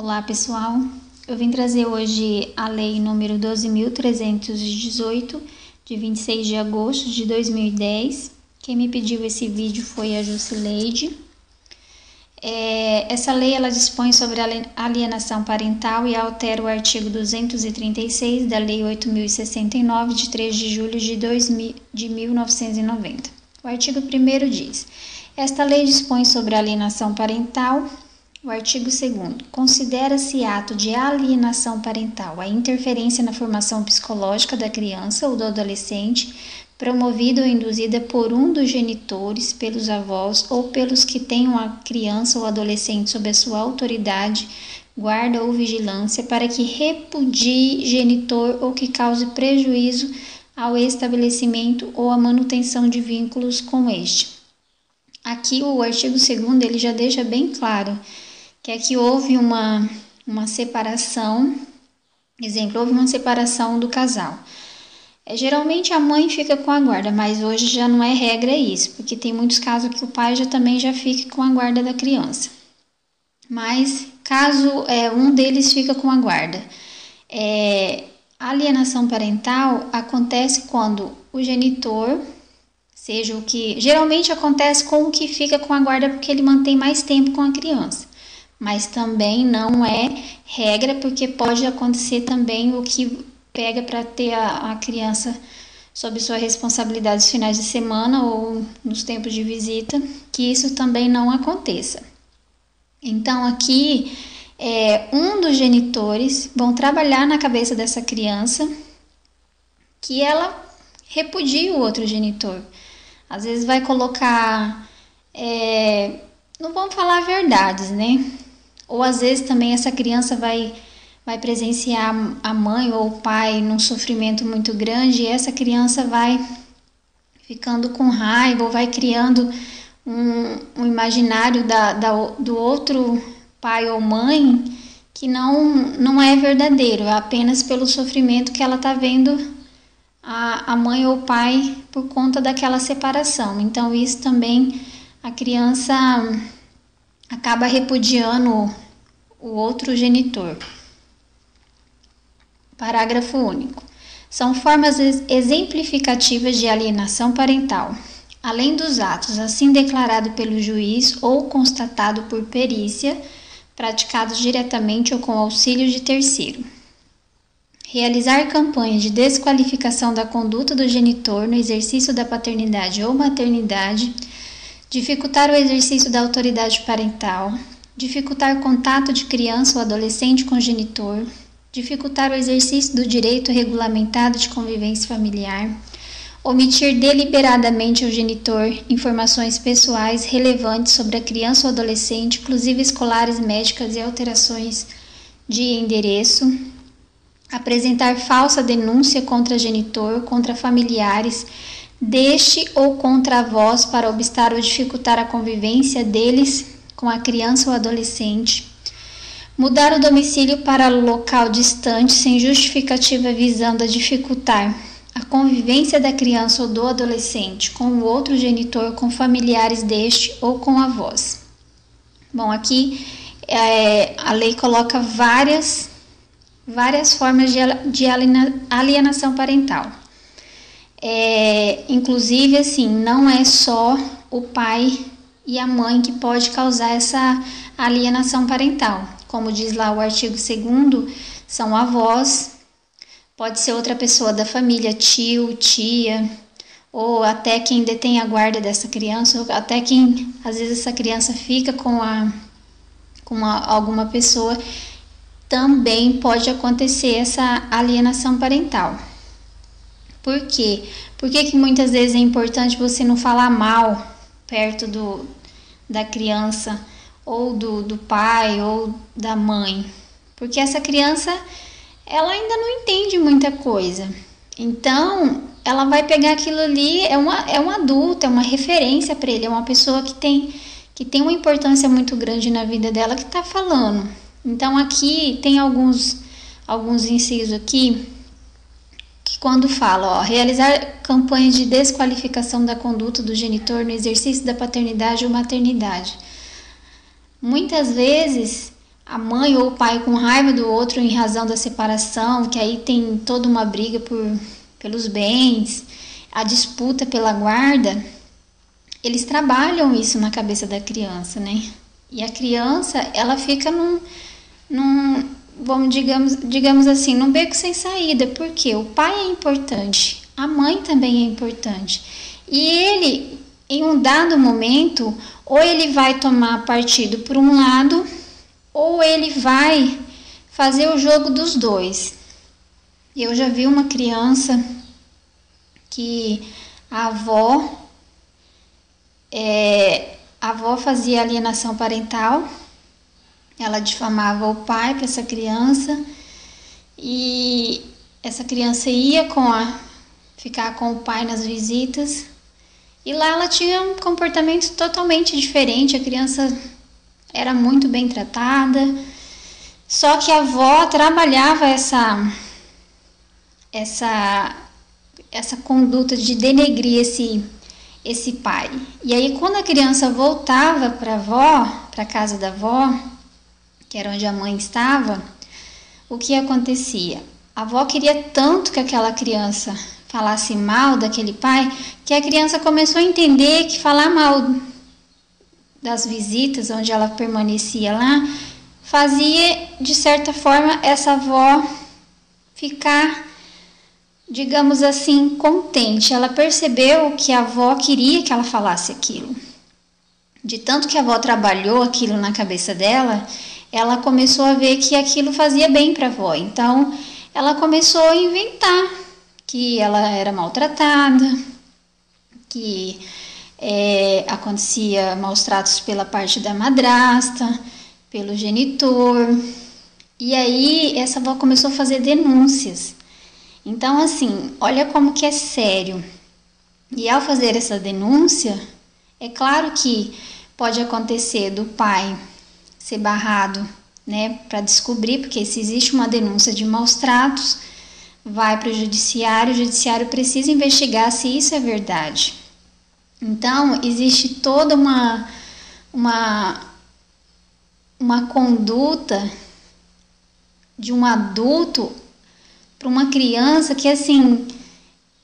Olá pessoal, eu vim trazer hoje a lei número 12.318 de 26 de agosto de 2010. Quem me pediu esse vídeo foi a Jusileide. É, essa lei ela dispõe sobre alienação parental e altera o artigo 236 da Lei 8.069 de 3 de julho de, 2000, de 1990. O artigo 1 diz: Esta lei dispõe sobre alienação parental o artigo 2 considera-se ato de alienação parental a interferência na formação psicológica da criança ou do adolescente promovida ou induzida por um dos genitores, pelos avós ou pelos que tenham a criança ou adolescente sob a sua autoridade, guarda ou vigilância para que repudie genitor ou que cause prejuízo ao estabelecimento ou à manutenção de vínculos com este. Aqui o artigo 2 ele já deixa bem claro que é que houve uma, uma separação, exemplo, houve uma separação do casal. É, geralmente a mãe fica com a guarda, mas hoje já não é regra isso, porque tem muitos casos que o pai já também já fica com a guarda da criança. Mas caso é, um deles fica com a guarda, é, a alienação parental acontece quando o genitor, seja o que geralmente acontece com o que fica com a guarda porque ele mantém mais tempo com a criança mas também não é regra, porque pode acontecer também o que pega para ter a, a, criança sob sua responsabilidade nos finais de semana ou nos tempos de visita, que isso também não aconteça. Então, aqui, é, um dos genitores vão trabalhar na cabeça dessa criança que ela repudie o outro genitor. Às vezes vai colocar. É, não vamos falar verdades, né? Ou às vezes também essa criança vai vai presenciar a mãe ou o pai num sofrimento muito grande e essa criança vai ficando com raiva ou vai criando um, um imaginário da, da, do outro pai ou mãe que não, não é verdadeiro, é apenas pelo sofrimento que ela está vendo a, a mãe ou o pai por conta daquela separação. Então, isso também a criança acaba repudiando o outro genitor. Parágrafo único. São formas exemplificativas de alienação parental, além dos atos assim declarado pelo juiz ou constatado por perícia, praticados diretamente ou com auxílio de terceiro. Realizar campanhas de desqualificação da conduta do genitor no exercício da paternidade ou maternidade dificultar o exercício da autoridade parental, dificultar contato de criança ou adolescente com o genitor, dificultar o exercício do direito regulamentado de convivência familiar, omitir deliberadamente ao genitor informações pessoais relevantes sobre a criança ou adolescente, inclusive escolares, médicas e alterações de endereço, apresentar falsa denúncia contra genitor, contra familiares deste ou contra avós para obstar ou dificultar a convivência deles com a criança ou adolescente, mudar o domicílio para local distante sem justificativa visando a dificultar a convivência da criança ou do adolescente com o outro genitor, com familiares deste ou com avós. Bom, aqui é, a lei coloca várias, várias formas de, de alienação parental. É, inclusive, assim, não é só o pai e a mãe que pode causar essa alienação parental. Como diz lá o artigo 2 são avós, pode ser outra pessoa da família, tio, tia, ou até quem detém a guarda dessa criança, ou até quem às vezes essa criança fica com a com a, alguma pessoa, também pode acontecer essa alienação parental. Por quê? Por que, que muitas vezes é importante você não falar mal perto do, da criança, ou do, do pai, ou da mãe? Porque essa criança, ela ainda não entende muita coisa. Então, ela vai pegar aquilo ali, é, uma, é um adulto, é uma referência para ele, é uma pessoa que tem, que tem uma importância muito grande na vida dela que está falando. Então, aqui tem alguns, alguns incisos aqui quando fala, ó, realizar campanhas de desqualificação da conduta do genitor no exercício da paternidade ou maternidade. Muitas vezes a mãe ou o pai com raiva do outro em razão da separação, que aí tem toda uma briga por, pelos bens, a disputa pela guarda, eles trabalham isso na cabeça da criança, né? E a criança, ela fica num, num vamos digamos, digamos assim, num beco sem saída, porque o pai é importante, a mãe também é importante. E ele, em um dado momento, ou ele vai tomar partido por um lado ou ele vai fazer o jogo dos dois. Eu já vi uma criança que a avó é, a avó fazia alienação parental, ela difamava o pai para essa criança e essa criança ia com a ficar com o pai nas visitas e lá ela tinha um comportamento totalmente diferente, a criança era muito bem tratada. Só que a avó trabalhava essa essa essa conduta de denegrir esse esse pai. E aí quando a criança voltava para a avó, para casa da avó, que era onde a mãe estava, o que acontecia? A avó queria tanto que aquela criança falasse mal daquele pai, que a criança começou a entender que falar mal das visitas onde ela permanecia lá, fazia de certa forma essa avó ficar, digamos assim, contente. Ela percebeu que a avó queria que ela falasse aquilo. De tanto que a avó trabalhou aquilo na cabeça dela, ela começou a ver que aquilo fazia bem para a avó. Então, ela começou a inventar que ela era maltratada, que é, acontecia maus tratos pela parte da madrasta, pelo genitor. E aí essa avó começou a fazer denúncias. Então assim, olha como que é sério. E ao fazer essa denúncia, é claro que pode acontecer do pai ser barrado, né, para descobrir, porque se existe uma denúncia de maus tratos, vai para o judiciário, o judiciário precisa investigar se isso é verdade. Então, existe toda uma, uma, uma conduta de um adulto para uma criança que, assim,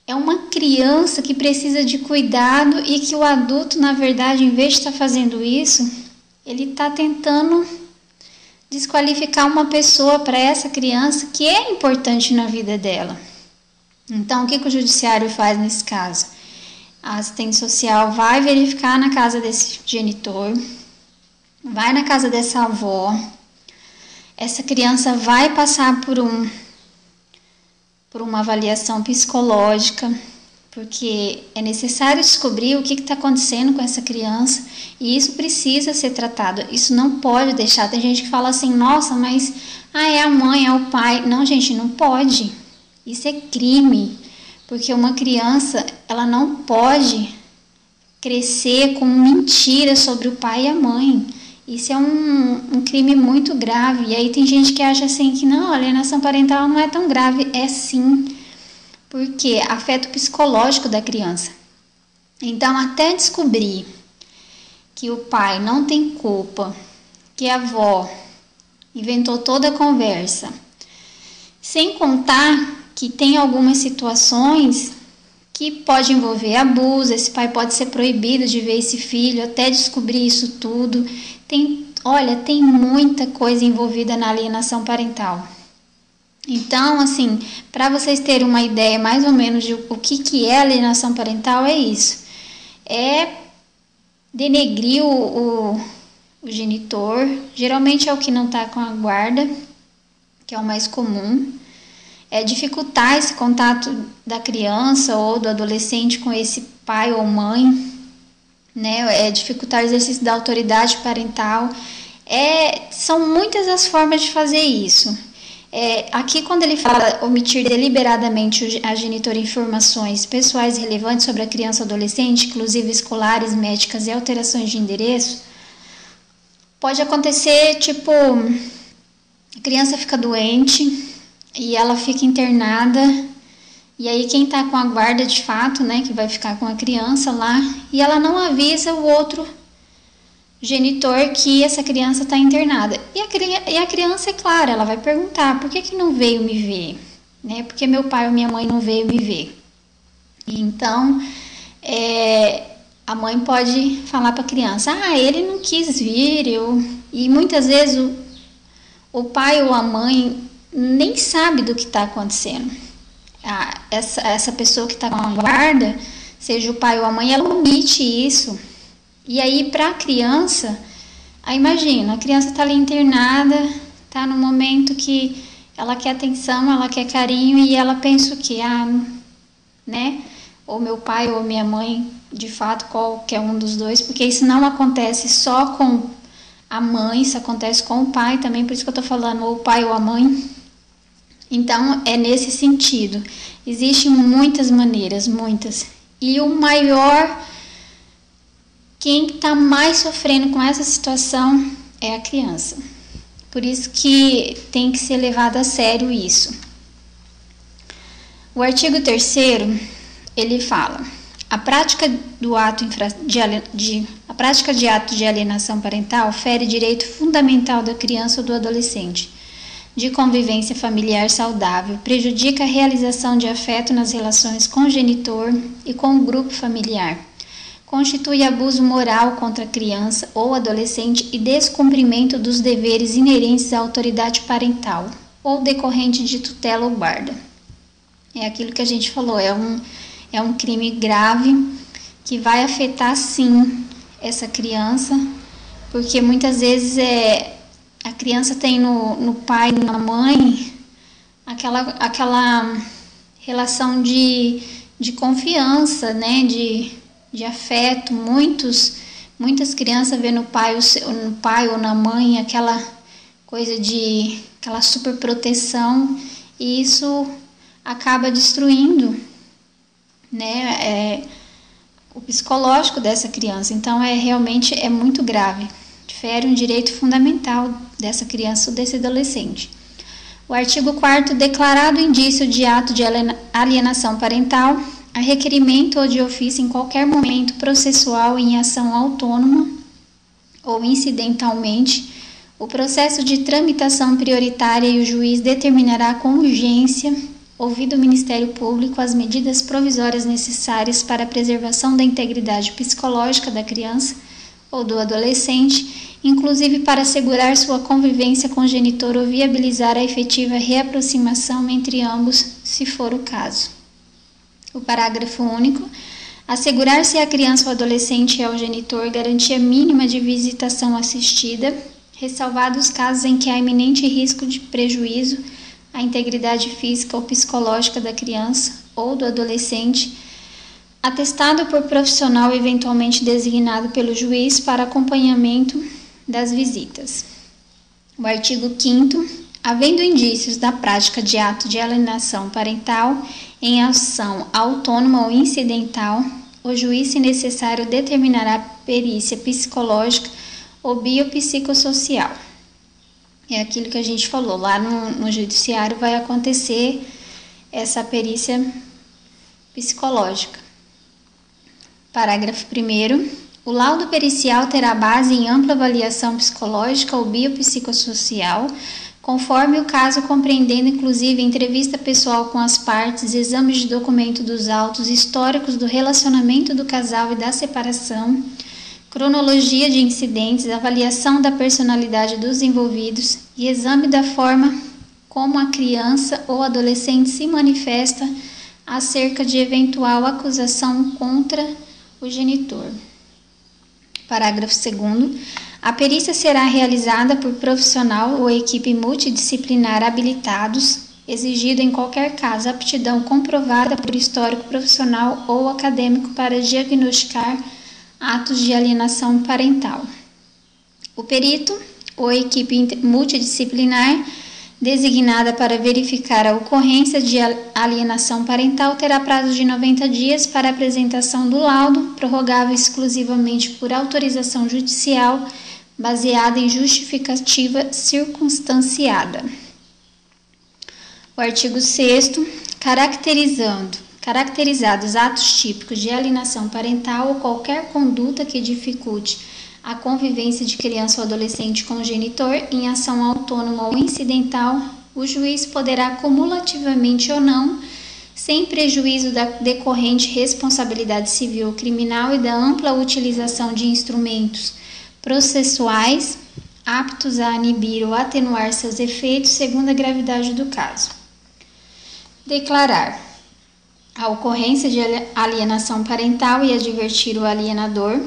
é uma criança que precisa de cuidado e que o adulto, na verdade, em vez de estar tá fazendo isso, ele está tentando desqualificar uma pessoa para essa criança que é importante na vida dela. Então, o que, que o judiciário faz nesse caso? A assistente social vai verificar na casa desse genitor, vai na casa dessa avó. Essa criança vai passar por um por uma avaliação psicológica, porque é necessário descobrir o que está acontecendo com essa criança e isso precisa ser tratado. Isso não pode deixar. Tem gente que fala assim: nossa, mas ah, é a mãe, é o pai. Não, gente, não pode. Isso é crime. Porque uma criança, ela não pode crescer com mentiras sobre o pai e a mãe. Isso é um, um crime muito grave. E aí tem gente que acha assim que não, a alienação parental não é tão grave. É sim, porque afeta o psicológico da criança. Então, até descobrir que o pai não tem culpa, que a avó inventou toda a conversa, sem contar que tem algumas situações que pode envolver abuso, esse pai pode ser proibido de ver esse filho até descobrir isso tudo. Tem, olha, tem muita coisa envolvida na alienação parental. Então, assim, para vocês terem uma ideia mais ou menos de o que, que é alienação parental, é isso. É denegrir o, o, o genitor, geralmente é o que não está com a guarda, que é o mais comum é, dificultar esse contato da criança ou do adolescente com esse pai ou mãe, né? É dificultar o exercício da autoridade parental. É, são muitas as formas de fazer isso. É, aqui, quando ele fala omitir deliberadamente a genitor informações pessoais relevantes sobre a criança ou adolescente, inclusive escolares, médicas e alterações de endereço, pode acontecer tipo: a criança fica doente, e ela fica internada. E aí quem tá com a guarda de fato, né, que vai ficar com a criança lá, e ela não avisa o outro genitor que essa criança está internada. E a, e a criança, é claro, ela vai perguntar: por que, que não veio me ver? Né? Porque meu pai ou minha mãe não veio me ver. Então, é, a mãe pode falar para a criança: ah, ele não quis vir. Eu... E muitas vezes o, o pai ou a mãe nem sabe do que está acontecendo. Ah, essa, essa pessoa que está com a guarda, seja o pai ou a mãe, ela omite isso e aí, para a criança, aí imagina, a criança está ali internada, está no momento que ela quer atenção, ela quer carinho e ela pensa o que? Ah, né? Ou meu pai ou minha mãe, de fato, qualquer um dos dois, porque isso não acontece só com a mãe, isso acontece com o pai também, por isso que eu estou falando, ou o pai ou a mãe. Então, é nesse sentido. Existem muitas maneiras, muitas. E o maior quem está mais sofrendo com essa situação é a criança. Por isso que tem que ser levado a sério isso. O artigo 3 ele fala: a prática do ato de, de, a prática de ato de alienação parental fere direito fundamental da criança ou do adolescente de convivência familiar saudável, prejudica a realização de afeto nas relações com o genitor e com o grupo familiar constitui abuso moral contra criança ou adolescente e descumprimento dos deveres inerentes à autoridade parental ou decorrente de tutela ou guarda. É aquilo que a gente falou, é um, é um crime grave que vai afetar sim essa criança, porque muitas vezes é, a criança tem no, no pai e na mãe aquela, aquela relação de, de confiança, né? De, de afeto. Muitos, muitas crianças vêem no pai, no pai ou na mãe aquela coisa de aquela super proteção e isso acaba destruindo, né, é, o psicológico dessa criança. Então é realmente é muito grave. Fere um direito fundamental dessa criança ou desse adolescente. O artigo 4 declarado indício de ato de alienação parental a requerimento ou de ofício em qualquer momento processual em ação autônoma ou incidentalmente, o processo de tramitação prioritária e o juiz determinará com urgência, ouvido o Ministério Público, as medidas provisórias necessárias para a preservação da integridade psicológica da criança ou do adolescente, inclusive para assegurar sua convivência com o genitor ou viabilizar a efetiva reaproximação entre ambos, se for o caso o parágrafo único, assegurar-se à criança ou adolescente e ao genitor garantia mínima de visitação assistida, ressalvados os casos em que há iminente risco de prejuízo à integridade física ou psicológica da criança ou do adolescente, atestado por profissional eventualmente designado pelo juiz para acompanhamento das visitas. O artigo 5 Havendo indícios da prática de ato de alienação parental em ação autônoma ou incidental, o juiz, se necessário, determinará perícia psicológica ou biopsicossocial. É aquilo que a gente falou, lá no, no judiciário vai acontecer essa perícia psicológica. Parágrafo 1. O laudo pericial terá base em ampla avaliação psicológica ou biopsicossocial conforme o caso compreendendo inclusive entrevista pessoal com as partes, exames de documento dos autos, históricos do relacionamento do casal e da separação, cronologia de incidentes, avaliação da personalidade dos envolvidos e exame da forma como a criança ou adolescente se manifesta acerca de eventual acusação contra o genitor. Parágrafo 2 a perícia será realizada por profissional ou equipe multidisciplinar habilitados, exigido em qualquer caso aptidão comprovada por histórico profissional ou acadêmico para diagnosticar atos de alienação parental. O perito ou equipe multidisciplinar designada para verificar a ocorrência de alienação parental terá prazo de 90 dias para apresentação do laudo, prorrogável exclusivamente por autorização judicial baseada em justificativa circunstanciada. O artigo 6 caracterizando caracterizados atos típicos de alienação parental ou qualquer conduta que dificulte a convivência de criança ou adolescente com o genitor em ação autônoma ou incidental, o juiz poderá cumulativamente ou não, sem prejuízo da decorrente responsabilidade civil ou criminal e da ampla utilização de instrumentos processuais aptos a inibir ou atenuar seus efeitos segundo a gravidade do caso. Declarar a ocorrência de alienação parental e advertir o alienador,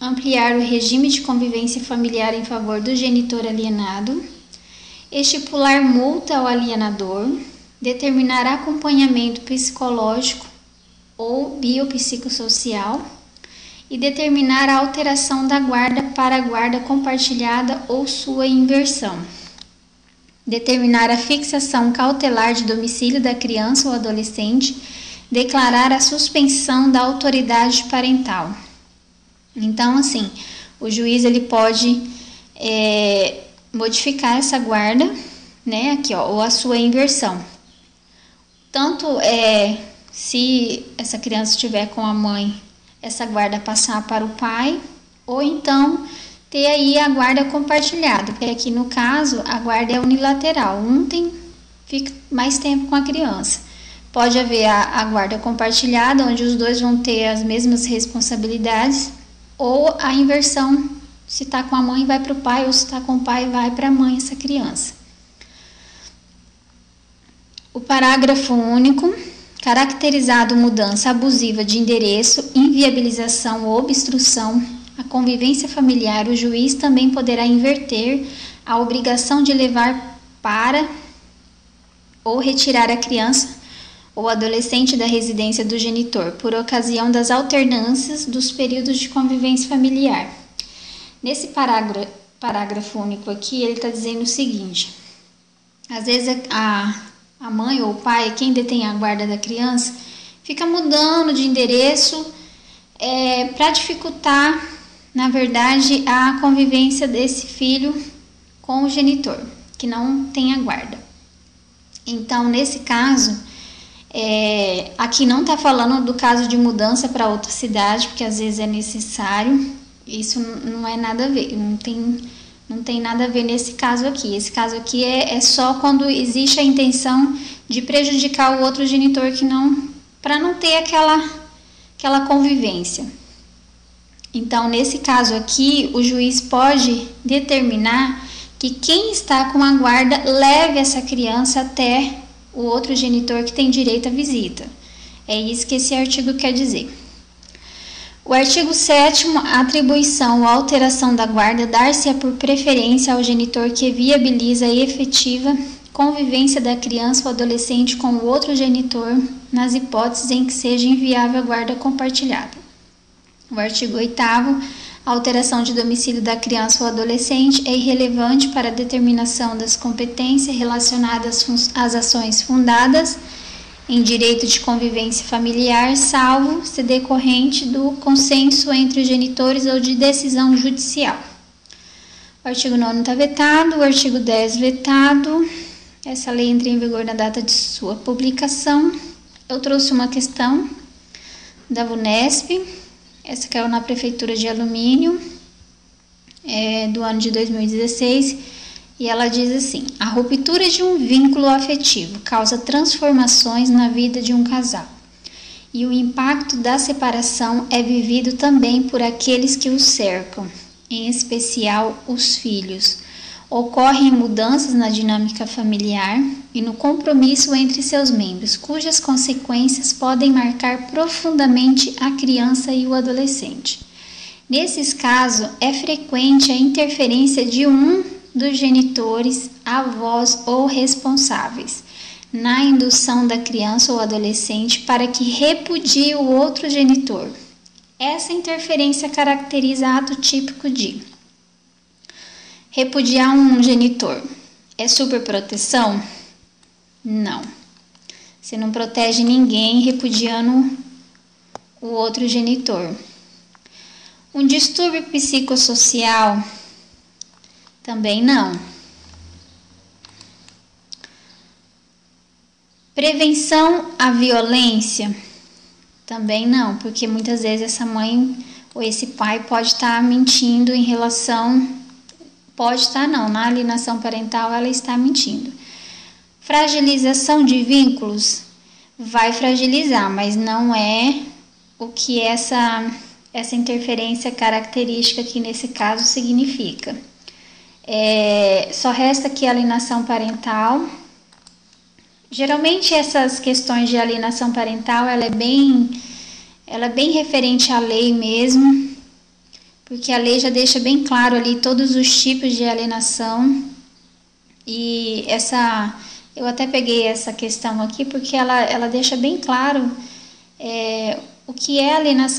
ampliar o regime de convivência familiar em favor do genitor alienado, estipular multa ao alienador, determinar acompanhamento psicológico ou biopsicossocial e determinar a alteração da guarda para a guarda compartilhada ou sua inversão. Determinar a fixação cautelar de domicílio da criança ou adolescente, declarar a suspensão da autoridade parental. Então, assim, o juiz ele pode é, modificar essa guarda, né? Aqui, ó, ou a sua inversão. Tanto é se essa criança estiver com a mãe essa guarda passar para o pai, ou então ter aí a guarda compartilhada, porque aqui no caso a guarda é unilateral, um tem fica mais tempo com a criança. Pode haver a, a guarda compartilhada, onde os dois vão ter as mesmas responsabilidades, ou a inversão, se está com a mãe vai para o pai, ou se está com o pai vai para a mãe essa criança. O parágrafo único caracterizado mudança abusiva de endereço, inviabilização ou obstrução à convivência familiar, o juiz também poderá inverter a obrigação de levar para ou retirar a criança ou adolescente da residência do genitor por ocasião das alternâncias dos períodos de convivência familiar. Nesse parágrafo, parágrafo único aqui, ele está dizendo o seguinte: às vezes a a mãe ou o pai, quem detém a guarda da criança, fica mudando de endereço é, para dificultar, na verdade, a convivência desse filho com o genitor, que não tem a guarda. Então, nesse caso, é, aqui não está falando do caso de mudança para outra cidade, porque às vezes é necessário, isso não é nada a ver, não tem não tem nada a ver nesse caso aqui. Esse caso aqui é, é só quando existe a intenção de prejudicar o outro genitor que não. para não ter aquela, aquela convivência. Então, nesse caso aqui, o juiz pode determinar que quem está com a guarda leve essa criança até o outro genitor que tem direito à visita. É isso que esse artigo quer dizer. O artigo 7 a atribuição ou alteração da guarda dar-se-á por preferência ao genitor que viabiliza a efetiva convivência da criança ou adolescente com o outro genitor nas hipóteses em que seja inviável a guarda compartilhada. O artigo 8 a alteração de domicílio da criança ou adolescente é irrelevante para a determinação das competências relacionadas às ações fundadas em direito de convivência familiar, salvo se decorrente do consenso entre os genitores ou de decisão judicial. O artigo 9 está vetado, o artigo 10 vetado. Essa lei entra em vigor na data de sua publicação. Eu trouxe uma questão da VUNESP, essa caiu na Prefeitura de Alumínio, é, do ano de 2016 e ela diz assim: a ruptura de um vínculo afetivo causa transformações na vida de um casal. E o impacto da separação é vivido também por aqueles que o cercam, em especial os filhos. Ocorrem mudanças na dinâmica familiar e no compromisso entre seus membros, cujas consequências podem marcar profundamente a criança e o adolescente. Nesses casos, é frequente a interferência de um dos genitores, avós ou responsáveis na indução da criança ou adolescente para que repudie o outro genitor. Essa interferência caracteriza ato típico de repudiar um genitor. É superproteção? Não. Você não protege ninguém repudiando o outro genitor. Um distúrbio psicossocial também não. Prevenção à violência? Também não, porque muitas vezes essa mãe ou esse pai pode estar mentindo em relação. Pode estar, não, na alienação parental ela está mentindo. Fragilização de vínculos vai fragilizar, mas não é o que essa, essa interferência característica aqui nesse caso significa. É, só resta aqui alienação parental. Geralmente essas questões de alienação parental ela é bem ela é bem referente à lei mesmo, porque a lei já deixa bem claro ali todos os tipos de alienação. E essa eu até peguei essa questão aqui porque ela, ela deixa bem claro é, o que é alienação